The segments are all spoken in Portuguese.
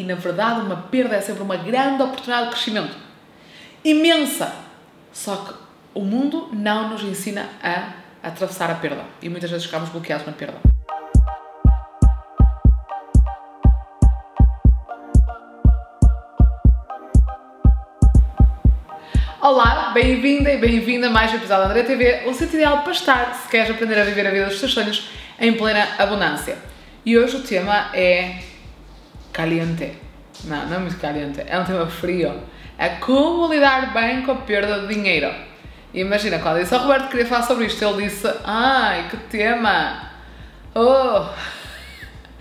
E na verdade, uma perda é sempre uma grande oportunidade de crescimento. Imensa! Só que o mundo não nos ensina a atravessar a perda. E muitas vezes ficamos bloqueados na perda. Olá, bem-vinda e bem-vinda a mais um episódio da André TV, o sítio ideal para estar se queres aprender a viver a vida dos teus sonhos em plena abundância. E hoje o tema é caliente. Não, não é muito caliente, é um tema frio. É como lidar bem com a perda de dinheiro. E imagina, quando disse ao Roberto que queria falar sobre isto, ele disse: Ai, que tema! Oh!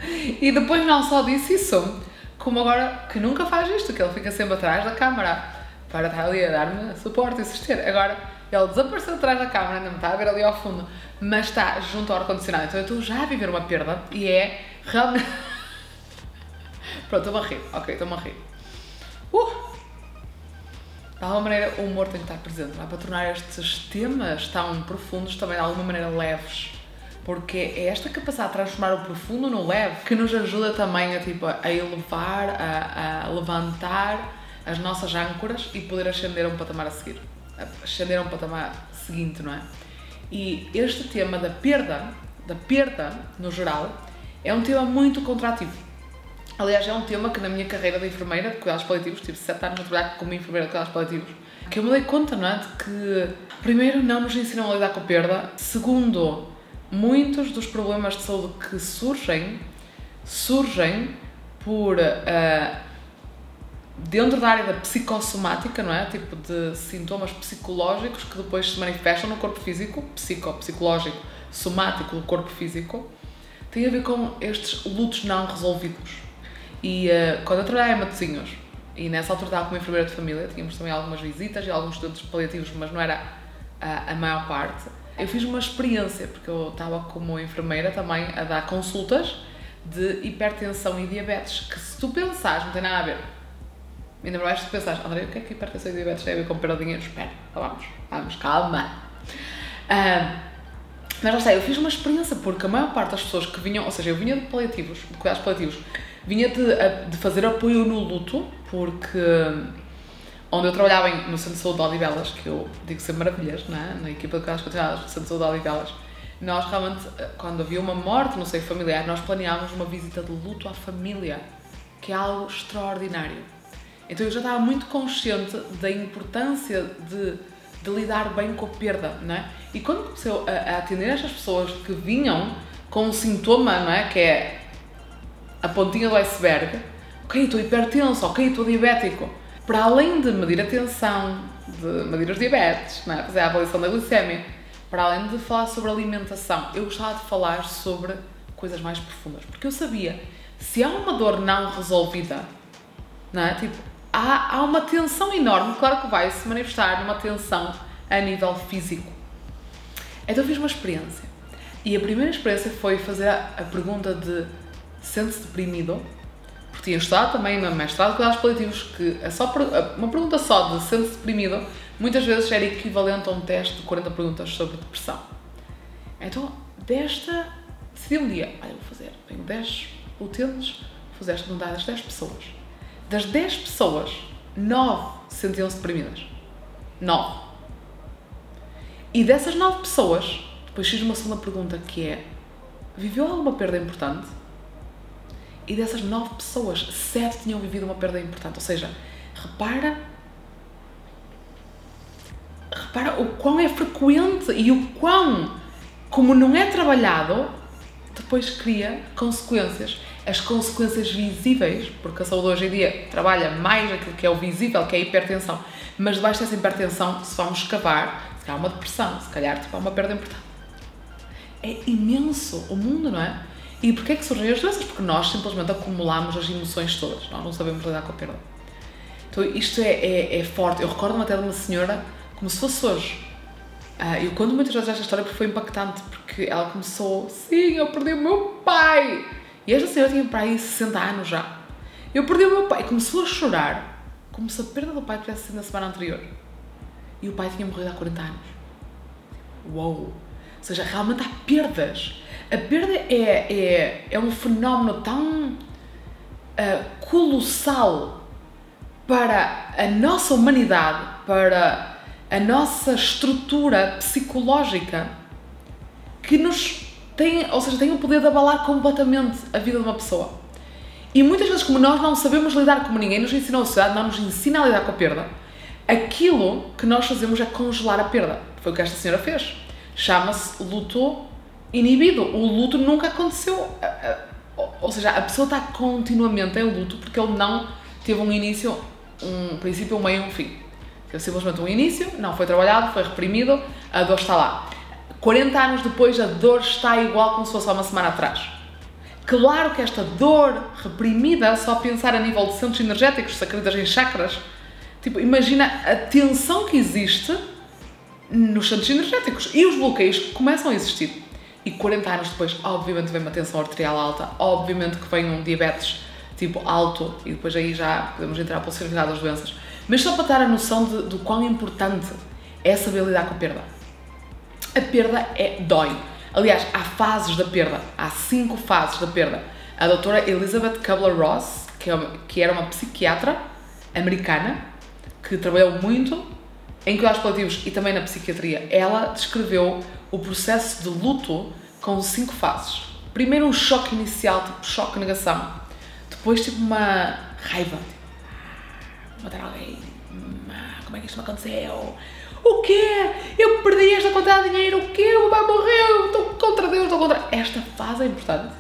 E depois não só disse isso, como agora que nunca faz isto, que ele fica sempre atrás da câmara para estar ali a dar-me suporte e suster. Agora, ele desapareceu atrás da câmara, ainda me está a ver ali ao fundo, mas está junto ao ar-condicionado. Então eu estou já a viver uma perda e é realmente. Pronto, estou-me a rir. Ok, estou-me a rir. Uh! De alguma maneira, o humor tem que estar presente, não é? Para tornar estes temas tão profundos também de alguma maneira leves. Porque é esta capacidade de transformar o profundo no leve que nos ajuda também a, tipo, a elevar, a, a levantar as nossas âncoras e poder ascender a um patamar a seguir. Ascender a um patamar seguinte, não é? E este tema da perda, da perda no geral, é um tema muito contrativo. Aliás, é um tema que na minha carreira de enfermeira de cuidados paliativos, tive 7 anos a trabalhar como enfermeira de cuidados paliativos, que eu me dei conta, não é? De que, primeiro, não nos ensinam a lidar com a perda, segundo, muitos dos problemas de saúde que surgem, surgem por. Uh, dentro da área da psicossomática, não é? Tipo de sintomas psicológicos que depois se manifestam no corpo físico, psico, psicológico, somático do corpo físico, tem a ver com estes lutos não resolvidos. E uh, quando eu trabalhava em Matosinhos, e nessa altura estava como enfermeira de família, tínhamos também algumas visitas e alguns estudos paliativos, mas não era a, a maior parte, eu fiz uma experiência, porque eu estava como enfermeira também a dar consultas de hipertensão e diabetes, que se tu pensares, não tem nada a ver Ainda mais se pensares, André, o que é que hipertensão e diabetes tem a ver com perda de dinheiro? Espera, vamos, vamos, calma. Uh, mas lá está, eu fiz uma experiência porque a maior parte das pessoas que vinham, ou seja, eu vinha de paliativos, de cuidados paliativos, vinha de, de fazer apoio no luto, porque onde eu trabalhava no Centro de Saúde de Odivelas, que eu digo sempre maravilhas, é? na equipa de cuidados continuados do Centro de Saúde de Odivelas, nós realmente, quando havia uma morte, não sei, familiar, nós planeávamos uma visita de luto à família, que é algo extraordinário então eu já estava muito consciente da importância de, de lidar bem com a perda, não é? E quando comecei a, a atender estas pessoas que vinham com um sintoma, não é? Que é a pontinha do iceberg, ok, estou hipertenso, ok, estou diabético. Para além de medir a tensão, de medir os diabetes, é? fazer a avaliação da glicemia, para além de falar sobre alimentação, eu gostava de falar sobre coisas mais profundas. Porque eu sabia, se há uma dor não resolvida, não é? Tipo, há, há uma tensão enorme, claro que vai se manifestar numa tensão a nível físico. Então fiz uma experiência. E a primeira experiência foi fazer a, a pergunta de sente-se deprimido? Porque tinha estudado também no mestrado de cuidados paliativos que é só, uma pergunta só de sente-se deprimido muitas vezes era equivalente a um teste de 40 perguntas sobre depressão. Então, desta, decidi um dia, olha, vou fazer, tenho 10 utentes, vou fazer esta pergunta às 10 pessoas das 10 pessoas, 9 sentiam-se deprimidas. 9. E dessas 9 pessoas, depois fiz uma segunda pergunta que é: viveu alguma perda importante? E dessas 9 pessoas, 7 tinham vivido uma perda importante. Ou seja, repara. Repara o quão é frequente e o quão, como não é trabalhado, depois cria consequências as consequências visíveis, porque a saúde hoje em dia trabalha mais aquilo que é o visível, que é a hipertensão, mas debaixo dessa hipertensão, se vamos escavar, se calhar uma depressão, se calhar tipo, há uma perda importante. É imenso o mundo, não é? E porquê é que surgem as doenças? Porque nós simplesmente acumulamos as emoções todas, nós não sabemos lidar com a perda. Então isto é, é, é forte. Eu recordo-me até de uma senhora, como se fosse hoje. Uh, eu conto muitas vezes esta história porque foi impactante, porque ela começou, sim, eu perdi o meu pai e esta senhora tinha para aí 60 anos já. Eu perdi o meu pai. Começou a chorar, como se a perda do pai tivesse sido na semana anterior. E o pai tinha morrido há 40 anos. Uou! Ou seja, realmente há perdas. A perda é, é, é um fenómeno tão uh, colossal para a nossa humanidade, para a nossa estrutura psicológica, que nos tem, ou seja, tem o poder de abalar completamente a vida de uma pessoa. E muitas vezes, como nós não sabemos lidar como ninguém nos ensina a sociedade, não nos ensina a lidar com a perda, aquilo que nós fazemos é congelar a perda. Foi o que esta senhora fez. Chama-se luto inibido. O luto nunca aconteceu. Ou seja, a pessoa está continuamente em luto porque ele não teve um início, um princípio, um meio um fim. Teve simplesmente um início, não foi trabalhado, foi reprimido, a dor está lá. 40 anos depois, a dor está igual como se fosse há uma semana atrás. Claro que esta dor reprimida, só pensar a nível de centros energéticos, sacritas em chakras, tipo, imagina a tensão que existe nos centros energéticos e os bloqueios que começam a existir. E 40 anos depois, obviamente, vem uma tensão arterial alta, obviamente que vem um diabetes tipo alto, e depois aí já podemos entrar pela possibilidade das doenças. Mas só para dar a noção de, do quão importante é saber lidar com a perda. A perda é dói. Aliás, há fases da perda, há cinco fases da perda. A doutora Elizabeth Kubler-Ross, que, é que era uma psiquiatra americana, que trabalhou muito em cuidados paliativos e também na psiquiatria, ela descreveu o processo de luto com cinco fases. Primeiro um choque inicial, tipo choque negação. Depois tipo uma raiva, matar alguém, ah, como é que isto me aconteceu? O quê? Eu perdi esta quantidade de dinheiro, o quê? O meu pai morreu, estou contra Deus, estou contra... Esta fase é importante.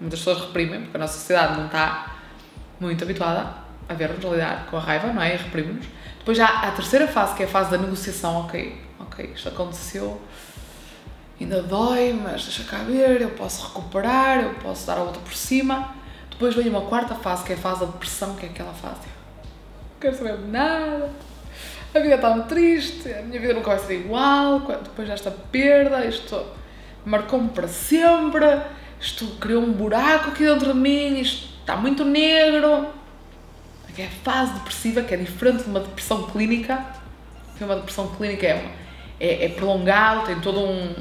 Muitas pessoas reprimem, porque a nossa sociedade não está muito habituada a ver-nos, lidar com a raiva, não é? E reprimimos. Depois já há a terceira fase, que é a fase da negociação, ok, ok, isto aconteceu, ainda dói, mas deixa cá ver, eu posso recuperar, eu posso dar a outra por cima. Depois vem uma quarta fase, que é a fase da depressão, que é aquela fase, não quero saber de nada, a vida está muito triste, a minha vida nunca vai ser igual, depois desta perda, isto marcou-me para sempre, isto criou um buraco aqui dentro de mim, isto está muito negro. É a fase depressiva, que é diferente de uma depressão clínica, que uma depressão clínica é, é, é prolongado, tem todo um,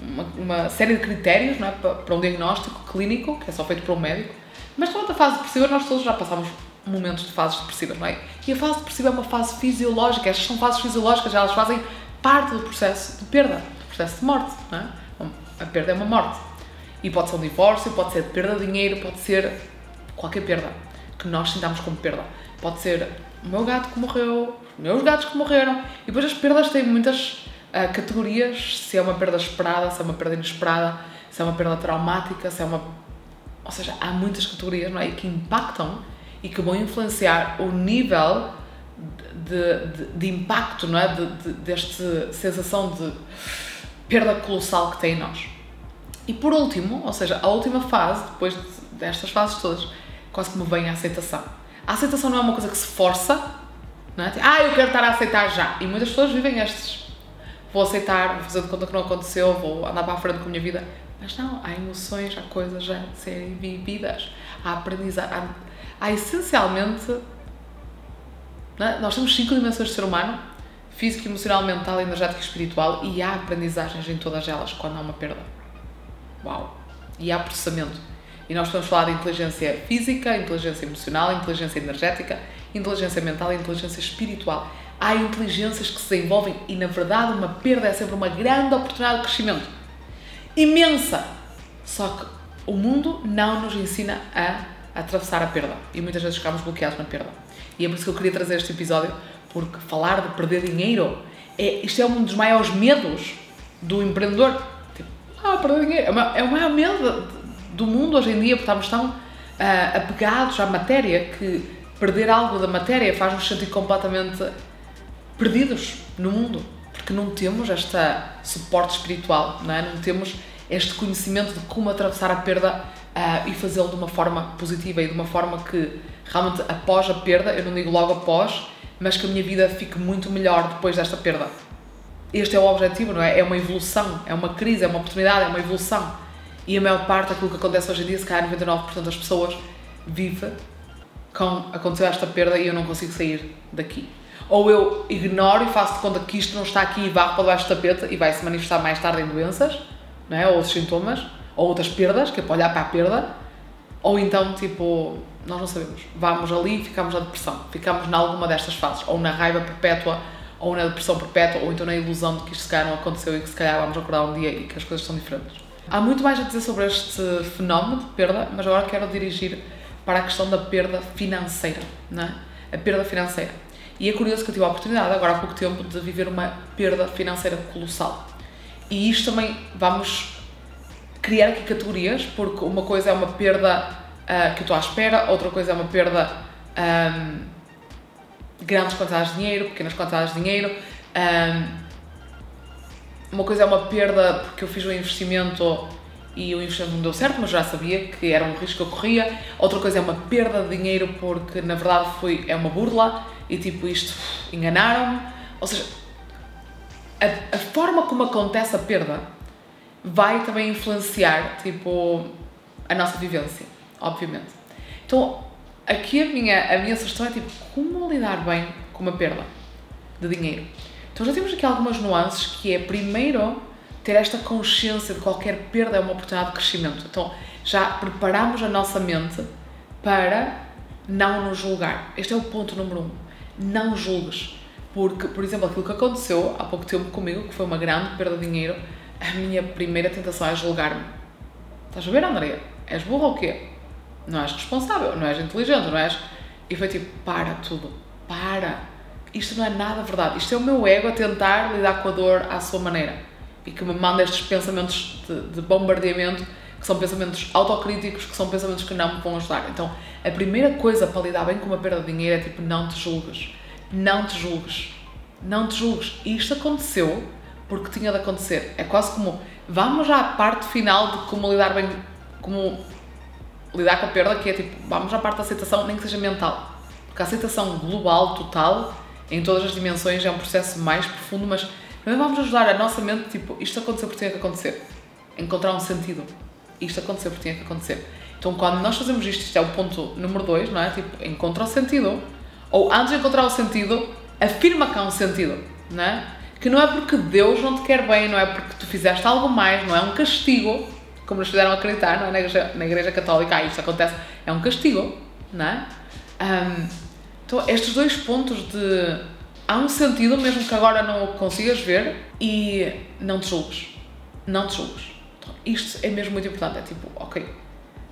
uma, uma, série de critérios não é? para, para um diagnóstico clínico, que é só feito por um médico. Mas toda a fase depressiva, nós todos já passamos momentos de fases depressivas, não é? E a fase depressiva é uma fase fisiológica, estas são fases fisiológicas, elas fazem parte do processo de perda, do processo de morte, não é? A perda é uma morte. E pode ser um divórcio, pode ser perda de dinheiro, pode ser qualquer perda que nós sintamos como perda. Pode ser o meu gato que morreu, os meus gatos que morreram. E depois as perdas têm muitas uh, categorias, se é uma perda esperada, se é uma perda inesperada, se é uma perda traumática, se é uma... Ou seja, há muitas categorias, não é? Que impactam e que vão influenciar o nível de, de, de impacto, não é? De, de, desta sensação de perda colossal que tem em nós. E por último, ou seja, a última fase, depois destas fases todas, quase como vem a aceitação. A aceitação não é uma coisa que se força, não é? Tipo, ah, eu quero estar a aceitar já. E muitas pessoas vivem estes. Vou aceitar, vou fazer de conta que não aconteceu, vou andar para a frente com a minha vida. Mas não, há emoções, há coisas de serem vividas, há aprendizagem, há há essencialmente. É? Nós temos cinco dimensões de ser humano: físico, emocional, mental, energético e espiritual, e há aprendizagens em todas elas quando há uma perda. Uau! E há processamento. E nós podemos falar de inteligência física, inteligência emocional, inteligência energética, inteligência mental e inteligência espiritual. Há inteligências que se desenvolvem e, na verdade, uma perda é sempre uma grande oportunidade de crescimento. Imensa! Só que o mundo não nos ensina a atravessar a perda e muitas vezes ficamos bloqueados na perda. E é por isso que eu queria trazer este episódio, porque falar de perder dinheiro, é, isto é um dos maiores medos do empreendedor. Tipo, ah, perder dinheiro. É o maior medo do mundo hoje em dia, porque estamos tão uh, apegados à matéria que perder algo da matéria faz-nos sentir completamente perdidos no mundo, porque não temos este suporte espiritual, não é? Não temos este conhecimento de como atravessar a perda uh, e fazê-lo de uma forma positiva e de uma forma que realmente após a perda, eu não digo logo após, mas que a minha vida fique muito melhor depois desta perda. Este é o objetivo, não é? É uma evolução, é uma crise, é uma oportunidade, é uma evolução. E a maior parte daquilo que acontece hoje em dia, se calhar 99% das pessoas vive com aconteceu esta perda e eu não consigo sair daqui. Ou eu ignoro e faço de conta que isto não está aqui e varro para baixo do tapete e vai se manifestar mais tarde em doenças, não é? ou outros sintomas, ou outras perdas, que é para olhar para a perda, Ou então, tipo, nós não sabemos. Vamos ali e ficamos na depressão. Ficamos em alguma destas fases. Ou na raiva perpétua, ou na depressão perpétua, ou então na ilusão de que isto se calhar não aconteceu e que se calhar vamos acordar um dia e que as coisas são diferentes. Há muito mais a dizer sobre este fenómeno de perda, mas agora quero dirigir para a questão da perda financeira, não é? A perda financeira. E é curioso que eu tive a oportunidade, agora há pouco tempo, de viver uma perda financeira colossal. E isto também vamos criar aqui categorias, porque uma coisa é uma perda uh, que eu estou à espera, outra coisa é uma perda um, grandes quantidades de dinheiro, pequenas quantidades de dinheiro. Um, uma coisa é uma perda porque eu fiz um investimento e o investimento não deu certo, mas já sabia que era um risco que eu corria. Outra coisa é uma perda de dinheiro porque na verdade foi, é uma burla e tipo isto enganaram-me. Ou seja, a, a forma como acontece a perda vai também influenciar, tipo, a nossa vivência, obviamente. Então, aqui a minha, a minha sugestão é, tipo, como lidar bem com uma perda de dinheiro. Então, já temos aqui algumas nuances, que é, primeiro, ter esta consciência de qualquer perda é uma oportunidade de crescimento. Então, já preparamos a nossa mente para não nos julgar. Este é o ponto número um. Não julgues. Porque, por exemplo, aquilo que aconteceu há pouco tempo comigo, que foi uma grande perda de dinheiro, a minha primeira tentação é julgar-me. Estás a ver, Andrea? És burra ou quê? Não és responsável, não és inteligente, não és. E foi tipo, para tudo, para. Isto não é nada verdade. Isto é o meu ego a tentar lidar com a dor à sua maneira. E que me manda estes pensamentos de, de bombardeamento, que são pensamentos autocríticos, que são pensamentos que não me vão ajudar. Então, a primeira coisa para lidar bem com uma perda de dinheiro é tipo, não te julgues. Não te julgues. Não te julgues. E isto aconteceu porque tinha de acontecer. É quase como vamos à parte final de como lidar bem, como lidar com a perda, que é tipo, vamos à parte da aceitação, nem que seja mental. Porque a aceitação global, total, em todas as dimensões, é um processo mais profundo, mas também vamos ajudar a nossa mente, tipo, isto aconteceu porque tinha que acontecer. Encontrar um sentido. Isto aconteceu porque tinha que acontecer. Então, quando nós fazemos isto, isto é o ponto número dois, não é? Tipo, encontra o sentido. Ou antes de encontrar o sentido, afirma que há um sentido, não é? que não é porque Deus não te quer bem, não é porque tu fizeste algo mais, não é um castigo, como nos fizeram acreditar não é? na, igreja, na igreja católica, ah, isso acontece, é um castigo, não é? Um, então, estes dois pontos de há um sentido, mesmo que agora não o consigas ver, e não te julgues. Não te julgues. Então, isto é mesmo muito importante. É tipo, ok,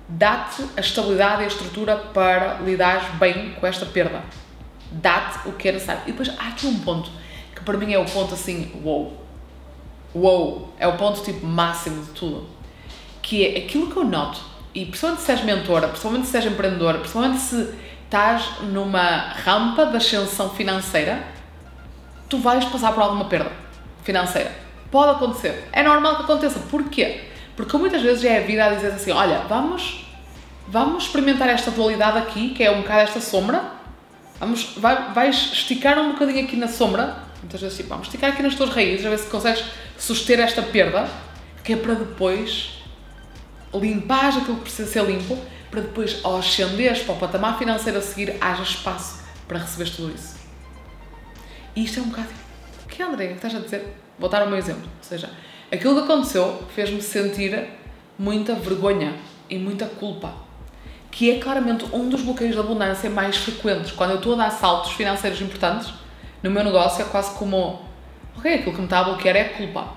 dá-te a estabilidade e a estrutura para lidares bem com esta perda. Dá-te o que é necessário. E depois há aqui um ponto que para mim é o ponto assim, wow. Wow, é o ponto tipo máximo de tudo. Que é aquilo que eu noto, e principalmente se és mentora, principalmente se és empreendedora, principalmente se estás numa rampa de ascensão financeira, tu vais passar por alguma perda financeira. Pode acontecer. É normal que aconteça. Porquê? Porque muitas vezes é a vida a dizer assim: olha, vamos, vamos experimentar esta dualidade aqui, que é um bocado esta sombra. Vamos, vai, vais esticar um bocadinho aqui na sombra Muitas vezes, tipo, vamos esticar aqui nas tuas raízes, a ver se consegues suster esta perda, que é para depois limpar aquilo que precisa ser limpo, para depois, ao ascenderes para o patamar financeiro a seguir, haja espaço para receber tudo isso. E isto é um bocado. O que é, André? O que estás a dizer? Vou dar o meu exemplo. Ou seja, aquilo que aconteceu fez-me sentir muita vergonha e muita culpa. Que é claramente um dos bloqueios da abundância mais frequentes. Quando eu estou a dar saltos financeiros importantes, no meu negócio é quase como, ok, aquilo que me está a bloquear é a culpa.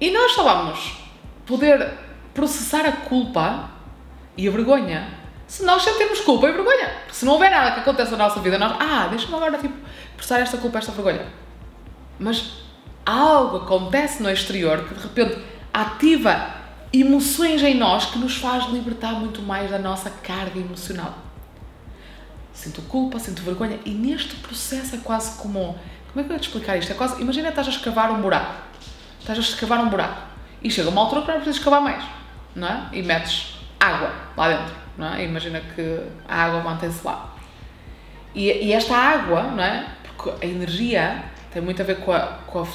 E nós só vamos poder processar a culpa e a vergonha se nós sentirmos culpa e vergonha. Porque se não houver nada que aconteça na nossa vida, nós, ah, deixa-me agora tipo, processar esta culpa, esta vergonha. Mas algo acontece no exterior que de repente ativa emoções em nós que nos faz libertar muito mais da nossa carga emocional sinto culpa, sinto vergonha e neste processo é quase como. Como é que eu ia te explicar isto? É quase. Imagina estás a escavar um buraco. Estás a escavar um buraco e chega uma altura que não precisas escavar mais, não é? E metes água lá dentro, não é? Imagina que a água mantém-se lá. E, e, esta água, não é? Porque a energia tem muito a ver com a, com a,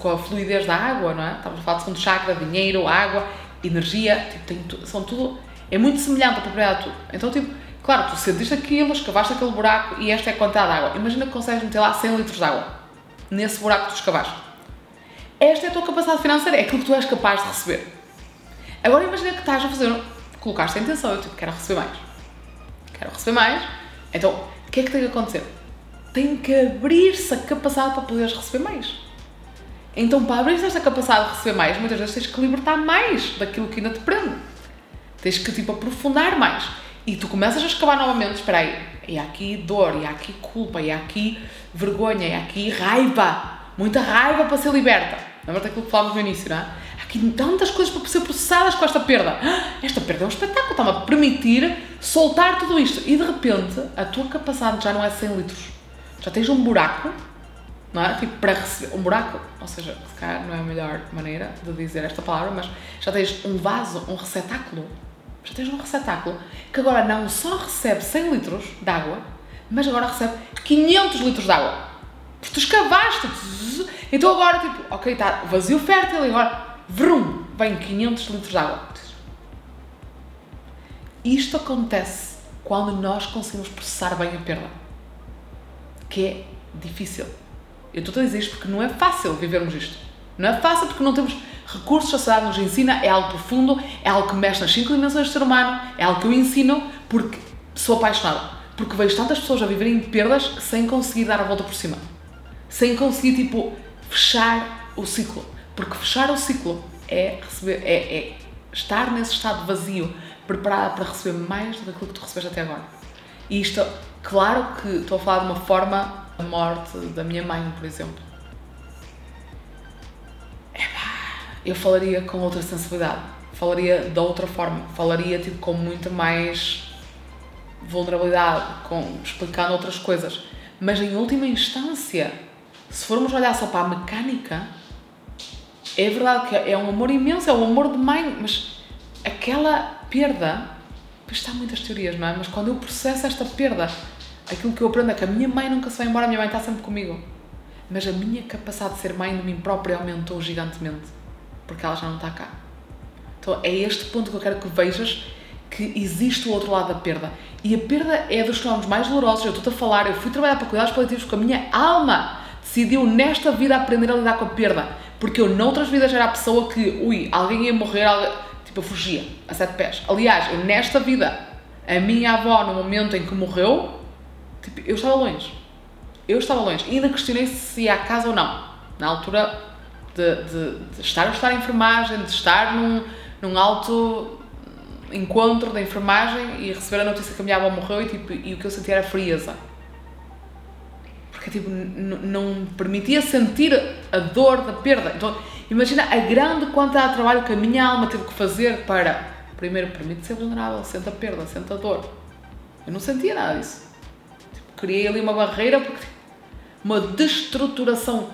com a fluidez da água, não é? Estamos a falar de segundo chakra, dinheiro, água, energia, tipo, tem, são tudo. É muito semelhante a propriedade de tudo. Então, tipo Claro, tu sentiste aquilo, escavaste aquele buraco e esta é a quantidade de água. Imagina que consegues meter lá 100 litros de água nesse buraco que tu escavaste. Esta é a tua capacidade financeira, é aquilo que tu és capaz de receber. Agora imagina que estás a fazer colocaste a intenção, eu tipo, quero receber mais. Quero receber mais. Então, o que é que tem que acontecer? Tem que abrir-se a capacidade para poderes receber mais. Então, para abrir esta capacidade de receber mais, muitas vezes tens que libertar mais daquilo que ainda te prende. Tens que, tipo, aprofundar mais. E tu começas a escavar novamente, espera aí, e há aqui dor, e há aqui culpa, e há aqui vergonha, e há aqui raiva. Muita raiva para ser liberta. Lembra-te daquilo que falámos no início, não é? Tantas coisas para ser processadas com esta perda. Esta perda é um espetáculo, está-me a permitir soltar tudo isto. E de repente, a tua capacidade já não é 100 litros. Já tens um buraco não é? Tipo, para receber um buraco, ou seja, se calhar não é a melhor maneira de dizer esta palavra, mas já tens um vaso, um receptáculo, já tens um receptáculo que agora não só recebe 100 litros de água, mas agora recebe 500 litros de água. Porque tu escavaste. Então agora, tipo, ok, está vazio fértil e agora, vrum, vem 500 litros de água. Isto acontece quando nós conseguimos processar bem a perda, que é difícil eu estou a dizer isto porque não é fácil vivermos isto. Não é fácil porque não temos recursos, a sociedade nos ensina, é algo profundo, é algo que mexe nas cinco dimensões do ser humano, é algo que eu ensino porque sou apaixonada. Porque vejo tantas pessoas a viverem perdas sem conseguir dar a volta por cima. Sem conseguir, tipo, fechar o ciclo. Porque fechar o ciclo é receber, é, é estar nesse estado vazio, preparada para receber mais do que tu recebeste até agora. E isto, claro que estou a falar de uma forma a morte da minha mãe, por exemplo. eu falaria com outra sensibilidade, falaria de outra forma, falaria tipo com muito mais vulnerabilidade, com, explicando outras coisas. Mas em última instância, se formos olhar só para a mecânica, é verdade que é um amor imenso, é um amor de mãe, mas aquela perda, está muitas teorias, não é? Mas quando eu processo esta perda, aquilo que eu aprendo é que a minha mãe nunca se vai embora, a minha mãe está sempre comigo. Mas a minha capacidade de ser mãe de mim própria aumentou gigantemente, porque ela já não está cá. Então é este ponto que eu quero que vejas que existe o outro lado da perda. E a perda é dos fenómenos mais dolorosos. Eu estou-te a falar, eu fui trabalhar para cuidados paliativos com a minha alma decidiu nesta vida aprender a lidar com a perda. Porque eu, noutras vidas, era a pessoa que, ui, alguém ia morrer, alguém... tipo, eu fugia a sete pés. Aliás, eu, nesta vida, a minha avó, no momento em que morreu, Tipo, eu estava longe. Eu estava longe. E ainda questionei se ia à casa ou não. Na altura de, de, de estar a estar em enfermagem, de estar num, num alto encontro da enfermagem e receber a notícia que a minha avó morreu e, tipo, e o que eu sentia era frieza. Porque tipo, não permitia sentir a dor da perda. Então, imagina a grande quantidade de trabalho que a minha alma teve que fazer para, primeiro, permite ser vulnerável, sente a perda, sente a dor. Eu não sentia nada disso criei ali uma barreira porque uma destruturação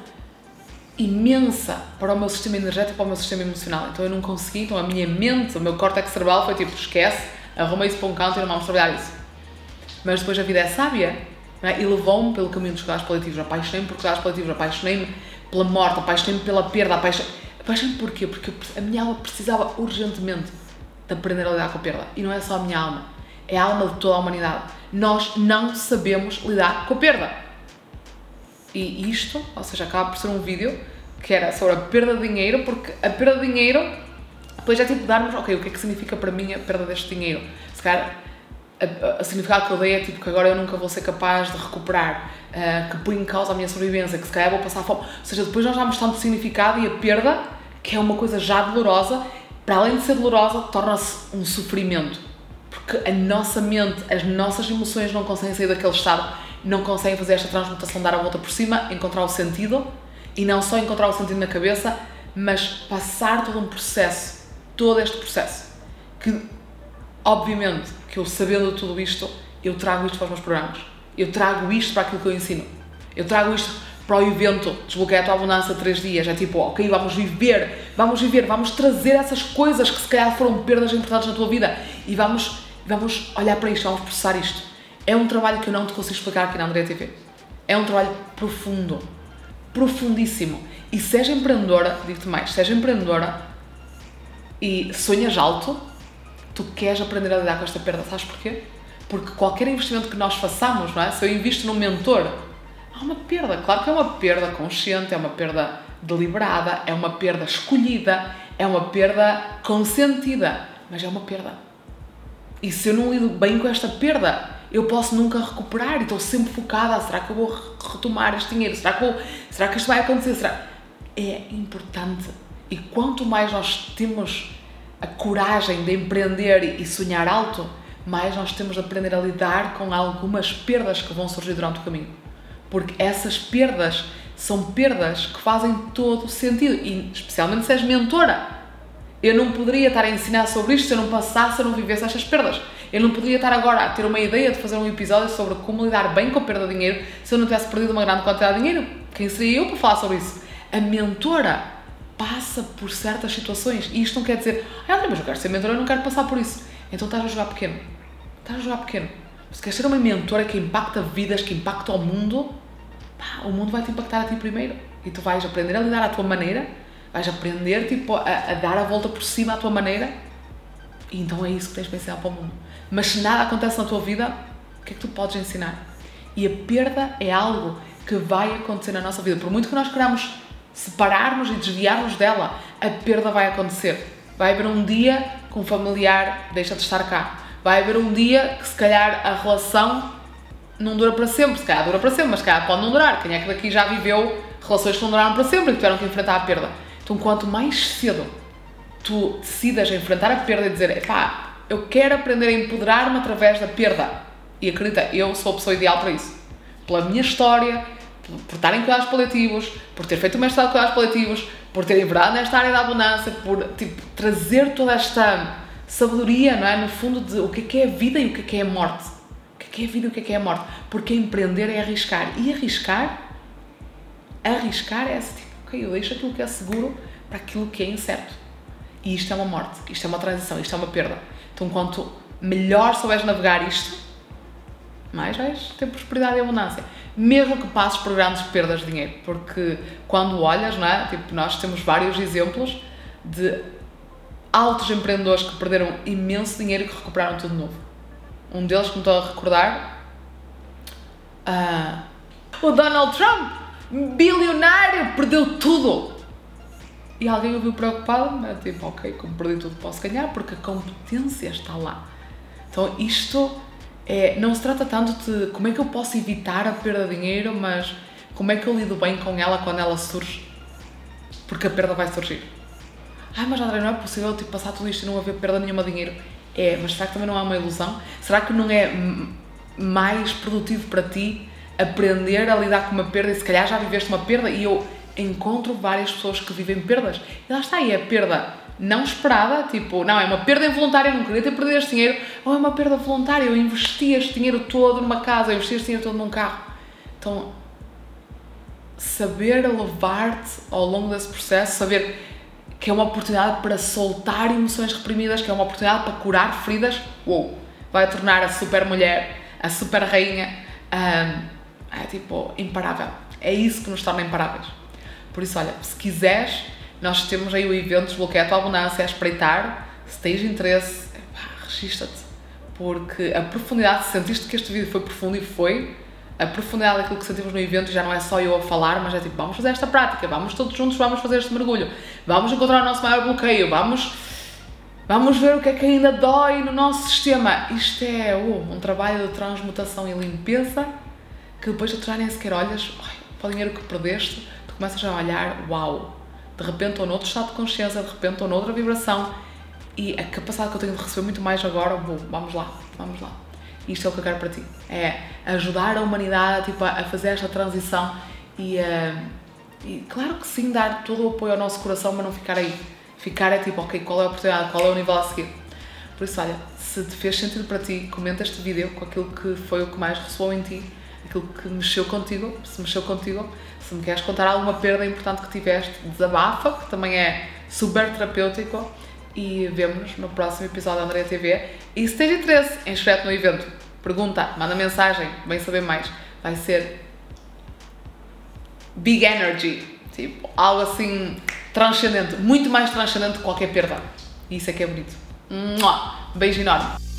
imensa para o meu sistema energético, para o meu sistema emocional. Então eu não consegui, então a minha mente, o meu córtex cerebral foi tipo, esquece, arrumei isso para um canto e não vamos trabalhar isso. Mas depois a vida é sábia é? e levou-me pelo caminho dos cuidados paliativos. Apaixonei-me por cuidados paliativos, apaixonei-me pela morte, apaixonei-me pela perda, apaixonei-me apaixonei porquê? Porque a minha alma precisava urgentemente de aprender a lidar com a perda. E não é só a minha alma, é a alma de toda a humanidade nós não sabemos lidar com a perda. E isto, ou seja, acaba por ser um vídeo que era sobre a perda de dinheiro, porque a perda de dinheiro depois é tipo darmos, ok, o que é que significa para mim a perda deste dinheiro? Se calhar a, a significado que eu dei é tipo que agora eu nunca vou ser capaz de recuperar, uh, que põe em causa a minha sobrevivência, que se calhar vou passar fome. Ou seja, depois nós damos tanto significado e a perda, que é uma coisa já dolorosa, para além de ser dolorosa, torna-se um sofrimento porque a nossa mente, as nossas emoções não conseguem sair daquele estado, não conseguem fazer esta transmutação, dar a volta por cima, encontrar o sentido e não só encontrar o sentido na cabeça, mas passar todo um processo, todo este processo, que obviamente que eu sabendo tudo isto, eu trago isto para os meus programas, eu trago isto para aquilo que eu ensino, eu trago isto para o evento Desbloqueia a tua abundância três dias, é tipo, ok, vamos viver, vamos viver, vamos trazer essas coisas que se calhar foram perdas importantes na tua vida e vamos, vamos olhar para isto, vamos processar isto. É um trabalho que eu não te consigo explicar aqui na Andrea TV. É um trabalho profundo, profundíssimo. E seja empreendedora, digo-te mais, seja empreendedora e sonhas alto, tu queres aprender a lidar com esta perda, sabes porquê? Porque qualquer investimento que nós façamos, não é? Se eu invisto num mentor, há uma perda. Claro que é uma perda consciente, é uma perda deliberada, é uma perda escolhida, é uma perda consentida, mas é uma perda. E se eu não lido bem com esta perda, eu posso nunca recuperar e estou sempre focada. Será que eu vou retomar este dinheiro? Será que, vou, será que isto vai acontecer? Será? É importante. E quanto mais nós temos a coragem de empreender e sonhar alto, mais nós temos de aprender a lidar com algumas perdas que vão surgir durante o caminho. Porque essas perdas são perdas que fazem todo sentido. E especialmente se és mentora eu não poderia estar a ensinar sobre isto se eu não passasse, se eu não vivesse estas perdas. Eu não poderia estar agora a ter uma ideia de fazer um episódio sobre como lidar bem com a perda de dinheiro se eu não tivesse perdido uma grande quantidade de dinheiro. Quem seria eu para falar sobre isso? A mentora passa por certas situações e isto não quer dizer, ah, mas eu quero ser mentora, eu não quero passar por isso. Então estás a jogar pequeno. Estás a jogar pequeno. Se queres ser uma mentora que impacta vidas, que impacta o mundo, pá, o mundo vai te impactar a ti primeiro. E tu vais aprender a lidar à tua maneira Vais aprender tipo, a, a, dar a volta por cima à tua maneira e então é isso que tens de ensinar para o mundo. Mas se nada acontece na tua vida, o que é que tu podes ensinar? E a perda é algo que vai acontecer na nossa vida. Por muito que nós queramos separar-nos e desviar-nos dela, a perda vai acontecer. Vai haver um dia que um familiar deixa de estar cá. Vai haver um dia que se calhar a relação não dura para sempre. Se calhar dura para sempre, mas se calhar pode não durar. Quem é que daqui já viveu relações que não duraram para sempre e tiveram que enfrentar a perda? Então, quanto mais cedo tu decidas enfrentar a perda e dizer, pá, eu quero aprender a empoderar-me através da perda. E acredita, eu sou a pessoa ideal para isso. Pela minha história, por estar em cuidados paliativos, por ter feito o mestrado de cuidados paliativos, por ter enverado nesta área da abundância, por tipo, trazer toda esta sabedoria, não é? No fundo, de o que é, que é a vida e o que é, que é a morte. O que é, que é a vida e o que é, que é a morte. Porque empreender é arriscar. E arriscar, arriscar é esse tipo ok, eu deixo aquilo que é seguro para aquilo que é incerto. E isto é uma morte, isto é uma transição, isto é uma perda. Então, quanto melhor souberes navegar isto, mais vais ter prosperidade e abundância. Mesmo que passes por grandes perdas de dinheiro, porque quando olhas, não é? Tipo, nós temos vários exemplos de altos empreendedores que perderam imenso dinheiro e que recuperaram tudo novo. Um deles que me estou a recordar, uh, o Donald Trump bilionário, perdeu tudo. E alguém ouviu preocupado, é tipo, ok, como perdi tudo posso ganhar, porque a competência está lá. Então isto é, não se trata tanto de como é que eu posso evitar a perda de dinheiro, mas como é que eu lido bem com ela quando ela surge. Porque a perda vai surgir. Ah, mas André, não é possível tipo, passar tudo isto e não haver perda nenhuma de dinheiro. É, mas será que também não há uma ilusão? Será que não é mais produtivo para ti aprender a lidar com uma perda e se calhar já viveste uma perda e eu encontro várias pessoas que vivem perdas e lá está aí a perda não esperada, tipo, não, é uma perda involuntária, eu não queria ter perdido este dinheiro, ou é uma perda voluntária, eu investi este dinheiro todo numa casa, eu investi este dinheiro todo num carro. Então, saber levar-te ao longo desse processo, saber que é uma oportunidade para soltar emoções reprimidas, que é uma oportunidade para curar feridas, uou, vai tornar a super mulher, a super rainha, um, é tipo imparável. É isso que nos torna imparáveis. Por isso, olha, se quiseres, nós temos aí o evento Desbloqueia a tua abundância a espreitar. Se tens interesse, registra-te. Porque a profundidade, se sentiste que este vídeo foi profundo e foi, a profundidade daquilo que sentimos no evento já não é só eu a falar, mas é tipo, vamos fazer esta prática, vamos todos juntos, vamos fazer este mergulho, vamos encontrar o nosso maior bloqueio, vamos, vamos ver o que é que ainda dói no nosso sistema. Isto é uh, um trabalho de transmutação e limpeza que depois tu já nem sequer olhas para o dinheiro que perdeste, tu começas a olhar, uau, de repente estou noutro estado de consciência, de repente estou noutra vibração e a capacidade que eu tenho de receber muito mais agora, bom, vamos lá, vamos lá. Isto é o que eu quero para ti. É ajudar a humanidade tipo, a fazer esta transição e, uh, e, claro que sim, dar todo o apoio ao nosso coração, mas não ficar aí. Ficar é tipo, ok, qual é a oportunidade, qual é o nível a seguir. Por isso, olha, se te fez sentido para ti, comenta este vídeo com aquilo que foi o que mais ressoou em ti aquilo que mexeu contigo, se mexeu contigo, se me queres contar alguma perda importante que tiveste, desabafa, que também é super terapêutico e vemo-nos no próximo episódio da Andrea TV. E se tens interesse, inscreve no evento, pergunta, manda mensagem, vem saber mais. Vai ser big energy, tipo, algo assim transcendente, muito mais transcendente que qualquer perda. E isso é que é bonito. Beijo enorme.